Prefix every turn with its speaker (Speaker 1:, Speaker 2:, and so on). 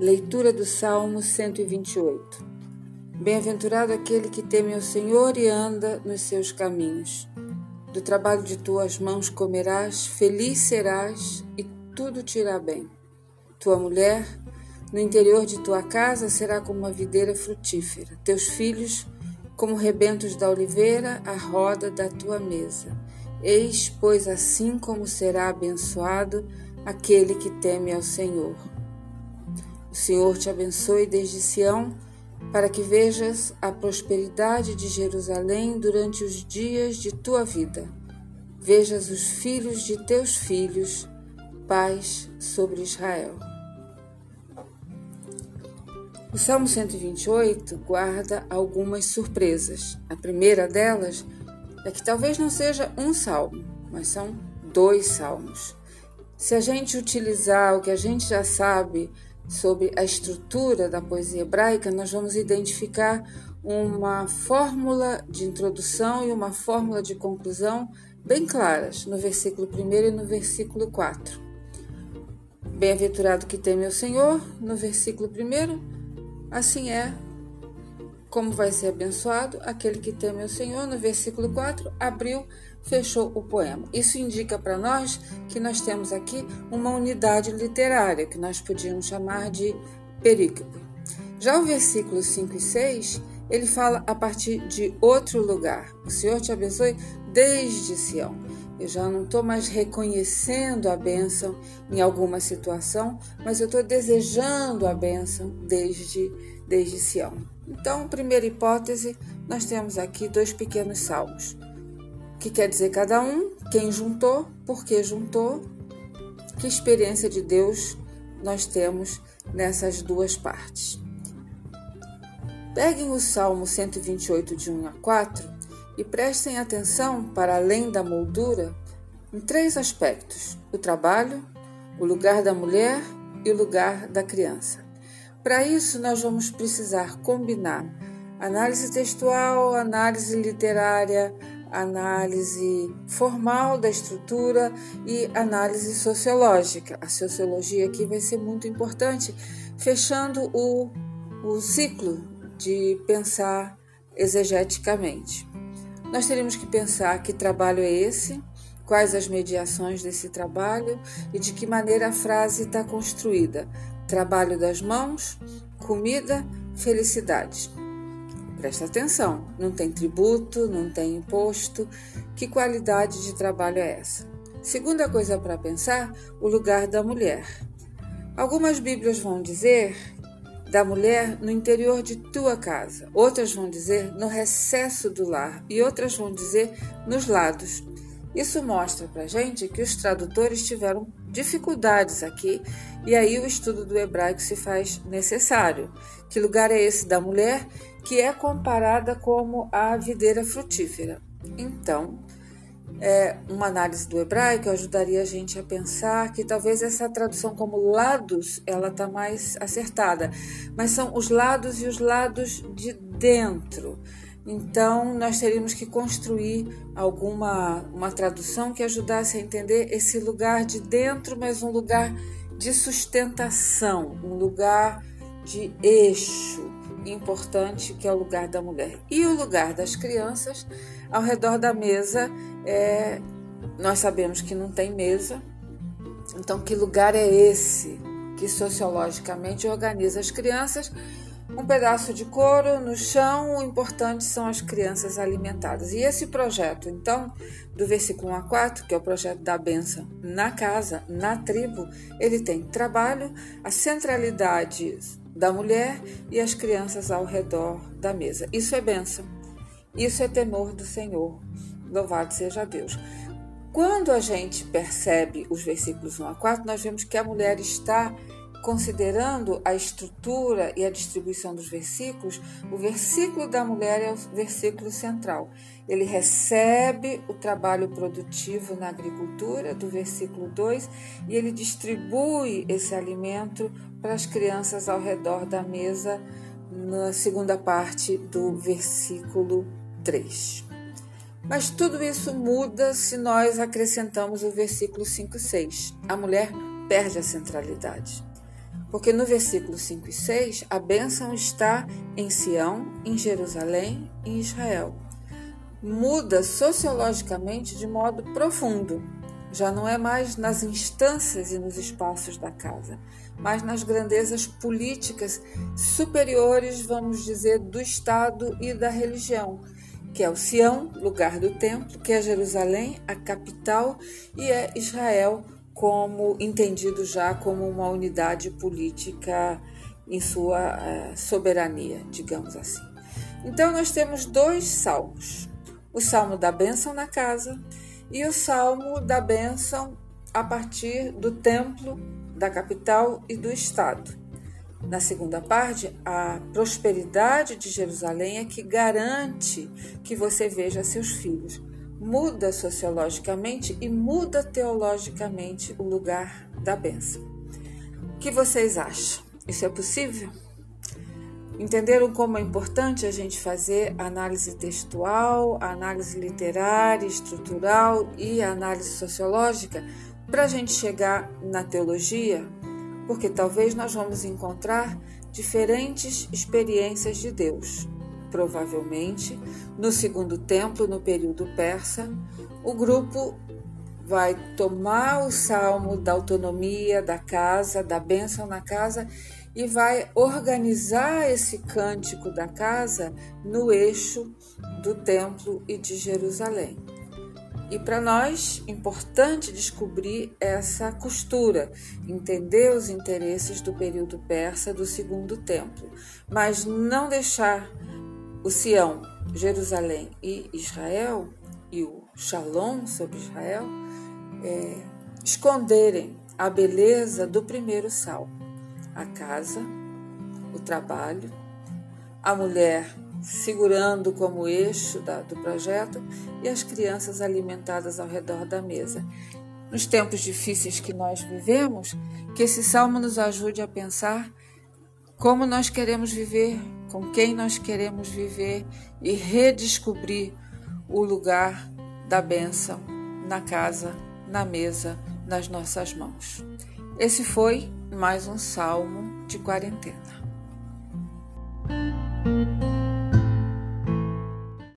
Speaker 1: Leitura do Salmo 128. Bem-aventurado aquele que teme ao Senhor e anda nos seus caminhos. Do trabalho de tuas mãos comerás, feliz serás e tudo te irá bem. Tua mulher, no interior de tua casa, será como uma videira frutífera. Teus filhos, como rebentos da oliveira, à roda da tua mesa. Eis, pois, assim como será abençoado aquele que teme ao Senhor. O Senhor te abençoe desde Sião, para que vejas a prosperidade de Jerusalém durante os dias de tua vida. Vejas os filhos de teus filhos, paz sobre Israel. O Salmo 128 guarda algumas surpresas. A primeira delas é que talvez não seja um salmo, mas são dois salmos. Se a gente utilizar o que a gente já sabe sobre a estrutura da poesia hebraica, nós vamos identificar uma fórmula de introdução e uma fórmula de conclusão bem claras no versículo 1 e no versículo 4. Bem-aventurado que teme o Senhor, no versículo 1, assim é como vai ser abençoado aquele que teme o Senhor, no versículo 4, abriu fechou o poema. Isso indica para nós que nós temos aqui uma unidade literária, que nós podíamos chamar de perícope. Já o versículo 5 e 6, ele fala a partir de outro lugar. O Senhor te abençoe desde Sião. Eu já não estou mais reconhecendo a bênção em alguma situação, mas eu estou desejando a bênção desde, desde Sião. Então, primeira hipótese, nós temos aqui dois pequenos salmos que quer dizer cada um, quem juntou, por que juntou, que experiência de Deus nós temos nessas duas partes. Peguem o Salmo 128, de 1 a 4 e prestem atenção para além da moldura em três aspectos: o trabalho, o lugar da mulher e o lugar da criança. Para isso, nós vamos precisar combinar análise textual, análise literária, análise formal da estrutura e análise sociológica. A sociologia aqui vai ser muito importante, fechando o, o ciclo de pensar exegeticamente. Nós teríamos que pensar que trabalho é esse, quais as mediações desse trabalho e de que maneira a frase está construída. Trabalho das mãos, comida, felicidade. Presta atenção, não tem tributo, não tem imposto. Que qualidade de trabalho é essa? Segunda coisa para pensar, o lugar da mulher. Algumas Bíblias vão dizer da mulher no interior de tua casa, outras vão dizer no recesso do lar e outras vão dizer nos lados. Isso mostra para gente que os tradutores tiveram dificuldades aqui e aí o estudo do hebraico se faz necessário. Que lugar é esse da mulher que é comparada como a videira frutífera? Então, é, uma análise do hebraico ajudaria a gente a pensar que talvez essa tradução como lados ela está mais acertada, mas são os lados e os lados de dentro. Então, nós teríamos que construir alguma uma tradução que ajudasse a entender esse lugar de dentro, mas um lugar de sustentação, um lugar de eixo importante que é o lugar da mulher. E o lugar das crianças, ao redor da mesa, é, nós sabemos que não tem mesa, então que lugar é esse que sociologicamente organiza as crianças? Um pedaço de couro no chão, o importante são as crianças alimentadas. E esse projeto, então, do versículo 1 a 4, que é o projeto da benção na casa, na tribo, ele tem trabalho, a centralidade da mulher e as crianças ao redor da mesa. Isso é benção. Isso é temor do Senhor. Louvado seja Deus. Quando a gente percebe os versículos 1 a 4, nós vemos que a mulher está Considerando a estrutura e a distribuição dos versículos, o versículo da mulher é o versículo central. Ele recebe o trabalho produtivo na agricultura, do versículo 2, e ele distribui esse alimento para as crianças ao redor da mesa, na segunda parte do versículo 3. Mas tudo isso muda se nós acrescentamos o versículo 5 e 6. A mulher perde a centralidade. Porque no versículo 5 e 6, a bênção está em Sião, em Jerusalém e em Israel. Muda sociologicamente de modo profundo. Já não é mais nas instâncias e nos espaços da casa, mas nas grandezas políticas superiores, vamos dizer, do Estado e da religião, que é o Sião, lugar do templo, que é Jerusalém, a capital, e é Israel, como entendido já como uma unidade política em sua uh, soberania, digamos assim. Então nós temos dois salmos: o salmo da bênção na casa e o salmo da bênção a partir do templo, da capital e do estado. Na segunda parte, a prosperidade de Jerusalém é que garante que você veja seus filhos muda sociologicamente e muda teologicamente o lugar da bênção. O que vocês acham? Isso é possível? Entenderam como é importante a gente fazer análise textual, análise literária, estrutural e análise sociológica para a gente chegar na teologia? Porque talvez nós vamos encontrar diferentes experiências de Deus Provavelmente, no segundo templo, no período persa, o grupo vai tomar o salmo da autonomia da casa, da bênção na casa e vai organizar esse cântico da casa no eixo do templo e de Jerusalém. E para nós, importante descobrir essa costura, entender os interesses do período persa do segundo templo, mas não deixar o Sião, Jerusalém e Israel, e o Shalom sobre Israel, é, esconderem a beleza do primeiro salmo: a casa, o trabalho, a mulher segurando como eixo da, do projeto e as crianças alimentadas ao redor da mesa. Nos tempos difíceis que nós vivemos, que esse salmo nos ajude a pensar como nós queremos viver com quem nós queremos viver e redescobrir o lugar da bênção na casa, na mesa, nas nossas mãos. Esse foi mais um salmo de quarentena.